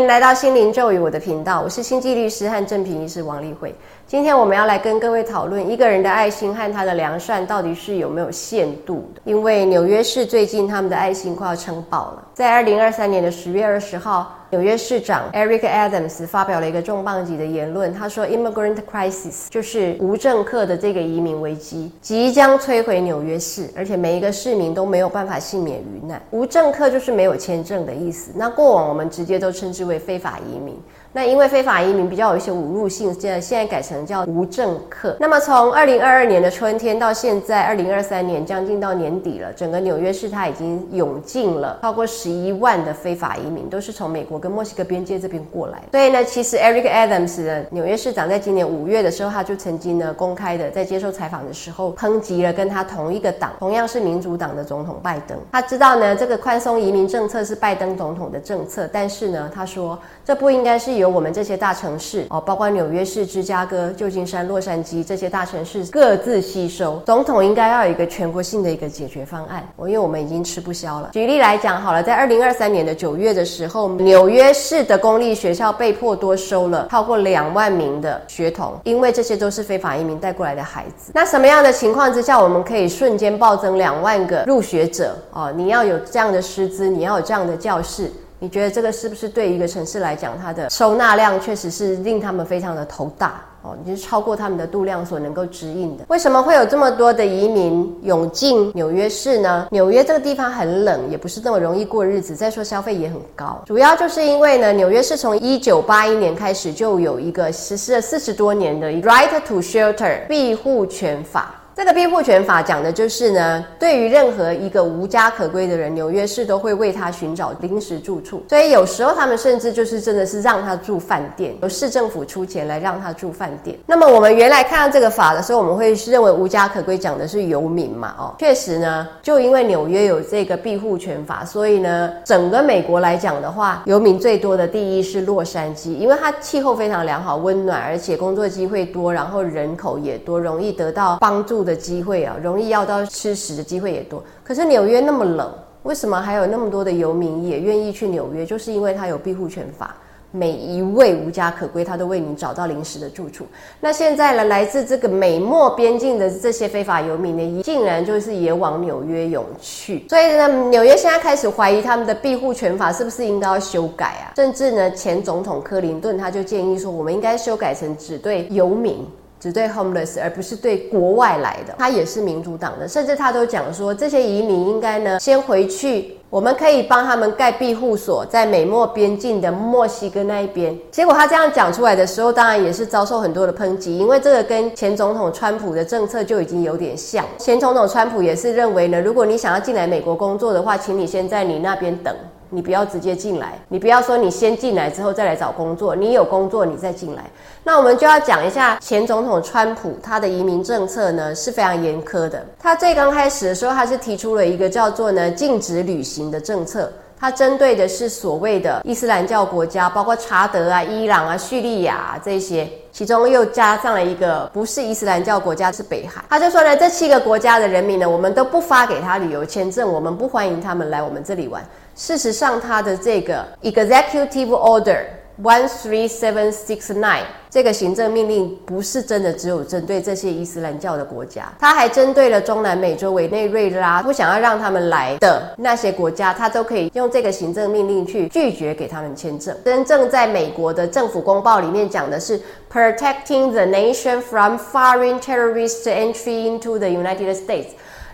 迎来到心灵咒语我的频道，我是星际律师和正平医师王丽慧。今天我们要来跟各位讨论一个人的爱心和他的良善到底是有没有限度的。因为纽约市最近他们的爱心快要撑爆了，在二零二三年的十月二十号。纽约市长 Eric Adams 发表了一个重磅级的言论，他说：“Immigrant crisis 就是无政客的这个移民危机即将摧毁纽约市，而且每一个市民都没有办法幸免于难。无政客就是没有签证的意思。那过往我们直接都称之为非法移民。”那因为非法移民比较有一些侮辱性，现在现在改成叫无政客。那么从二零二二年的春天到现在二零二三年将近到年底了，整个纽约市它已经涌进了超过十一万的非法移民，都是从美国跟墨西哥边界这边过来。所以呢，其实 Eric Adams 的纽约市长在今年五月的时候，他就曾经呢公开的在接受采访的时候抨击了跟他同一个党，同样是民主党的总统拜登。他知道呢这个宽松移民政策是拜登总统的政策，但是呢他说这不应该是由我们这些大城市哦，包括纽约市、芝加哥、旧金山、洛杉矶这些大城市各自吸收。总统应该要有一个全国性的一个解决方案。我，因为我们已经吃不消了。举例来讲，好了，在二零二三年的九月的时候，纽约市的公立学校被迫多收了超过两万名的学童，因为这些都是非法移民带过来的孩子。那什么样的情况之下，我们可以瞬间暴增两万个入学者？哦，你要有这样的师资，你要有这样的教室。你觉得这个是不是对一个城市来讲，它的收纳量确实是令他们非常的头大哦？你是超过他们的度量所能够指引的。为什么会有这么多的移民涌进纽约市呢？纽约这个地方很冷，也不是那么容易过日子。再说消费也很高，主要就是因为呢，纽约市从一九八一年开始就有一个实施了四十多年的 Right to Shelter 庇护权法。这个庇护权法讲的就是呢，对于任何一个无家可归的人，纽约市都会为他寻找临时住处。所以有时候他们甚至就是真的是让他住饭店，由市政府出钱来让他住饭店。那么我们原来看到这个法的时候，我们会认为无家可归讲的是游民嘛？哦，确实呢，就因为纽约有这个庇护权法，所以呢，整个美国来讲的话，游民最多的第一是洛杉矶，因为它气候非常良好、温暖，而且工作机会多，然后人口也多，容易得到帮助。的机会啊，容易要到吃食的机会也多。可是纽约那么冷，为什么还有那么多的游民也愿意去纽约？就是因为它有庇护权法，每一位无家可归，他都为你找到临时的住处。那现在呢，来自这个美墨边境的这些非法游民呢，竟然就是也往纽约涌去。所以呢，纽约现在开始怀疑他们的庇护权法是不是应该要修改啊？甚至呢，前总统克林顿他就建议说，我们应该修改成只对游民。只对 homeless，而不是对国外来的。他也是民主党的，甚至他都讲说，这些移民应该呢先回去，我们可以帮他们盖庇护所，在美墨边境的墨西哥那一边。结果他这样讲出来的时候，当然也是遭受很多的抨击，因为这个跟前总统川普的政策就已经有点像。前总统川普也是认为呢，如果你想要进来美国工作的话，请你先在你那边等。你不要直接进来，你不要说你先进来之后再来找工作，你有工作你再进来。那我们就要讲一下前总统川普他的移民政策呢是非常严苛的。他最刚开始的时候，他是提出了一个叫做呢禁止旅行的政策，他针对的是所谓的伊斯兰教国家，包括查德啊、伊朗啊、叙利亚这些，其中又加上了一个不是伊斯兰教国家是北韩。他就说呢，这七个国家的人民呢，我们都不发给他旅游签证，我们不欢迎他们来我们这里玩。事实上，他的这个 Executive Order One Three Seven Six Nine 这个行政命令不是真的只有针对这些伊斯兰教的国家，他还针对了中南美洲委内瑞拉不想要让他们来的那些国家，他都可以用这个行政命令去拒绝给他们签证。真正在美国的政府公报里面讲的是 Protecting the nation from foreign terrorist entry into the United States。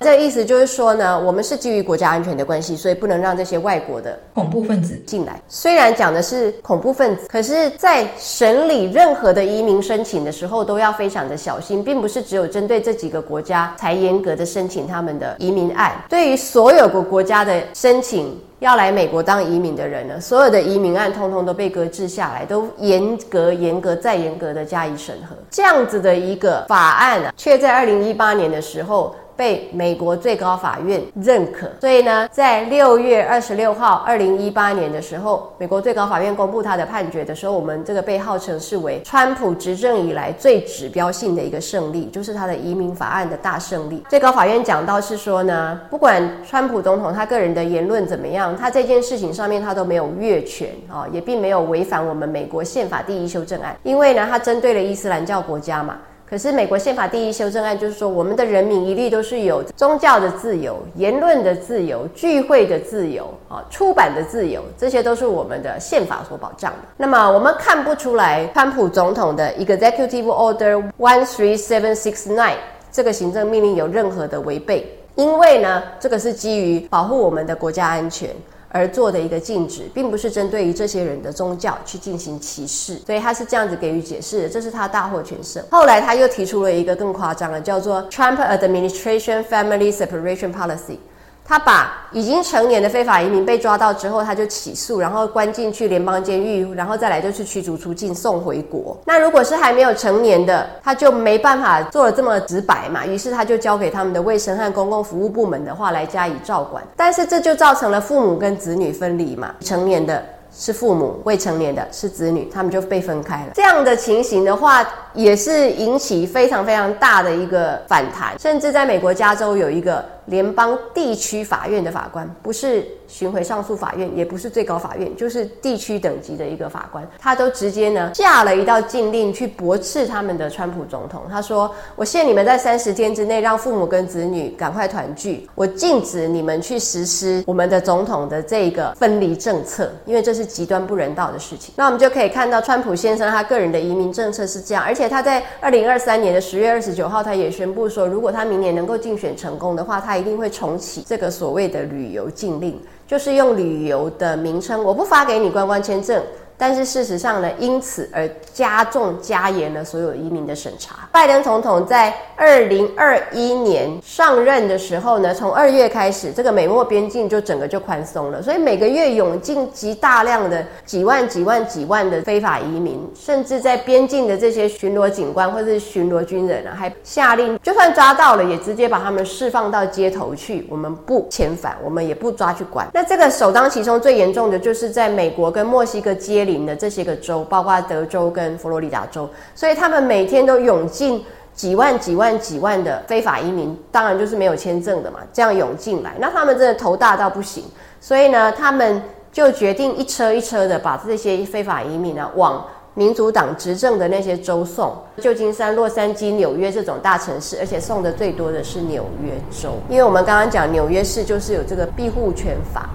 这个意思就是说呢，我们是基于国家安全的关系，所以不能让这些外国的恐怖分子进来。虽然讲的是恐怖分子，可是，在审理任何的移民申请的时候，都要非常的小心，并不是只有针对这几个国家才严格的申请他们的移民案。对于所有个国家的申请要来美国当移民的人呢，所有的移民案通通都被搁置下来，都严格、严格再严格的加以审核。这样子的一个法案啊，却在二零一八年的时候。被美国最高法院认可。所以呢，在六月二十六号，二零一八年的时候，美国最高法院公布他的判决的时候，我们这个被号称是为川普执政以来最指标性的一个胜利，就是他的移民法案的大胜利。最高法院讲到是说呢，不管川普总统他个人的言论怎么样，他这件事情上面他都没有越权啊，也并没有违反我们美国宪法第一修正案，因为呢，他针对了伊斯兰教国家嘛。可是美国宪法第一修正案就是说，我们的人民一律都是有宗教的自由、言论的自由、聚会的自由啊、出版的自由，这些都是我们的宪法所保障的。那么我们看不出来，川普总统的 Executive Order One Three Seven Six Nine 这个行政命令有任何的违背，因为呢，这个是基于保护我们的国家安全。而做的一个禁止，并不是针对于这些人的宗教去进行歧视，所以他是这样子给予解释的，这是他大获全胜。后来他又提出了一个更夸张的，叫做 Trump Administration Family Separation Policy。他把已经成年的非法移民被抓到之后，他就起诉，然后关进去联邦监狱，然后再来就是驱逐出境送回国。那如果是还没有成年的，他就没办法做的这么直白嘛，于是他就交给他们的卫生和公共服务部门的话来加以照管。但是这就造成了父母跟子女分离嘛，成年的。是父母，未成年的是子女，他们就被分开了。这样的情形的话，也是引起非常非常大的一个反弹，甚至在美国加州有一个联邦地区法院的法官，不是。巡回上诉法院也不是最高法院，就是地区等级的一个法官，他都直接呢下了一道禁令去驳斥他们的川普总统。他说：“我限你们在三十天之内让父母跟子女赶快团聚，我禁止你们去实施我们的总统的这个分离政策，因为这是极端不人道的事情。”那我们就可以看到，川普先生他个人的移民政策是这样，而且他在二零二三年的十月二十九号，他也宣布说，如果他明年能够竞选成功的话，他一定会重启这个所谓的旅游禁令。就是用旅游的名称，我不发给你观光签证。但是事实上呢，因此而加重加严了所有移民的审查。拜登总统在二零二一年上任的时候呢，从二月开始，这个美墨边境就整个就宽松了，所以每个月涌进极大量的几万、几万、几万的非法移民，甚至在边境的这些巡逻警官或者是巡逻军人啊，还下令，就算抓到了，也直接把他们释放到街头去，我们不遣返，我们也不抓去管。那这个首当其冲最严重的就是在美国跟墨西哥接。的这些个州，包括德州跟佛罗里达州，所以他们每天都涌进几万、几万、几万的非法移民，当然就是没有签证的嘛，这样涌进来，那他们真的头大到不行，所以呢，他们就决定一车一车的把这些非法移民呢往民主党执政的那些州送，旧金山、洛杉矶、纽约这种大城市，而且送的最多的是纽约州，因为我们刚刚讲纽约市就是有这个庇护权法。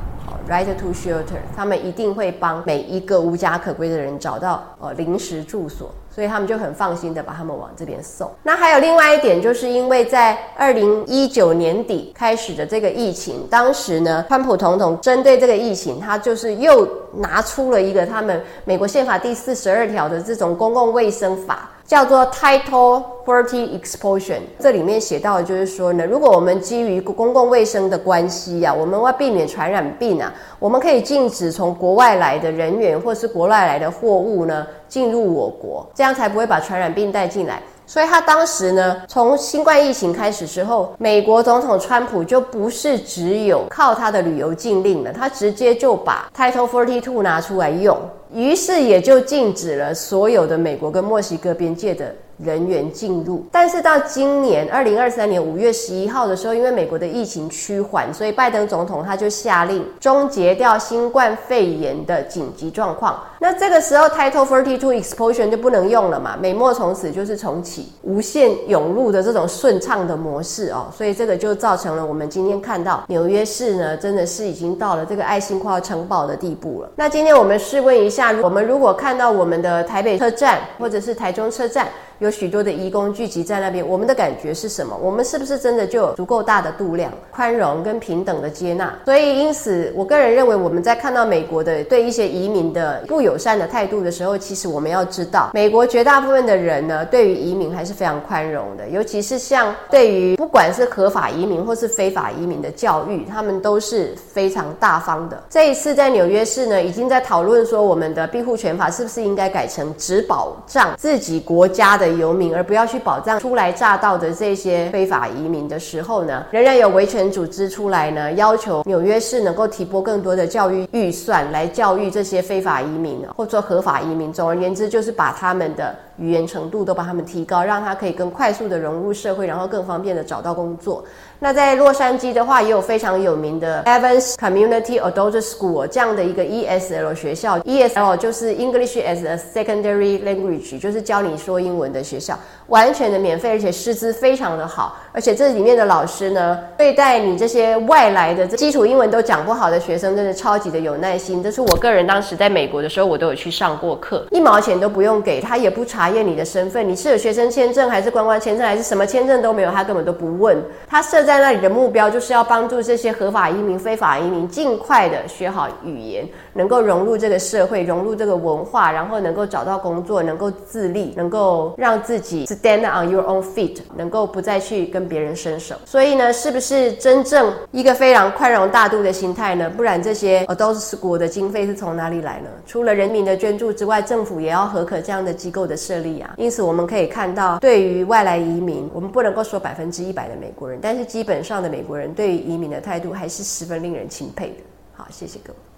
Right to shelter，他们一定会帮每一个无家可归的人找到呃临时住所，所以他们就很放心的把他们往这边送。那还有另外一点，就是因为在二零一九年底开始的这个疫情，当时呢，川普总统针对这个疫情，他就是又拿出了一个他们美国宪法第四十二条的这种公共卫生法。叫做 Title Forty Exposure，这里面写到的就是说呢，如果我们基于公共卫生的关系呀，我们要避免传染病啊，我们可以禁止从国外来的人员或是国外来的货物呢进入我国，这样才不会把传染病带进来。所以他当时呢，从新冠疫情开始之后，美国总统川普就不是只有靠他的旅游禁令了，他直接就把 Title Forty Two 拿出来用。于是也就禁止了所有的美国跟墨西哥边界的。人员进入，但是到今年二零二三年五月十一号的时候，因为美国的疫情趋缓，所以拜登总统他就下令终结掉新冠肺炎的紧急状况。那这个时候，Title Forty Two Exposure 就不能用了嘛？美墨从此就是重启无限涌入的这种顺畅的模式哦，所以这个就造成了我们今天看到纽约市呢，真的是已经到了这个爱心快要撑爆的地步了。那今天我们试问一下，我们如果看到我们的台北车站或者是台中车站，有许多的移工聚集在那边，我们的感觉是什么？我们是不是真的就有足够大的度量、宽容跟平等的接纳？所以，因此，我个人认为，我们在看到美国的对一些移民的不友善的态度的时候，其实我们要知道，美国绝大部分的人呢，对于移民还是非常宽容的，尤其是像对于不管是合法移民或是非法移民的教育，他们都是非常大方的。这一次在纽约市呢，已经在讨论说，我们的庇护权法是不是应该改成只保障自己国家的。游民，而不要去保障初来乍到的这些非法移民的时候呢，仍然有维权组织出来呢，要求纽约市能够提拨更多的教育预算来教育这些非法移民或做合法移民。总而言之，就是把他们的语言程度都把他们提高，让他可以更快速的融入社会，然后更方便的找到工作。那在洛杉矶的话，也有非常有名的 Evans Community Adult School 这样的一个 ESL 学校。ESL 就是 English as a Secondary Language，就是教你说英文的学校，完全的免费，而且师资非常的好。而且这里面的老师呢，对待你这些外来的基础英文都讲不好的学生，真的超级的有耐心。这是我个人当时在美国的时候，我都有去上过课，一毛钱都不用给他，也不查验你的身份，你是有学生签证还是观光签证还是什么签证都没有，他根本都不问。他设在在那里的目标就是要帮助这些合法移民、非法移民尽快的学好语言，能够融入这个社会，融入这个文化，然后能够找到工作，能够自立，能够让自己 stand on your own feet，能够不再去跟别人伸手。所以呢，是不是真正一个非常宽容大度的心态呢？不然这些 adult school 的经费是从哪里来呢？除了人民的捐助之外，政府也要合可这样的机构的设立啊。因此，我们可以看到，对于外来移民，我们不能够说百分之一百的美国人，但是基基本上的美国人对于移民的态度还是十分令人钦佩的。好，谢谢各位。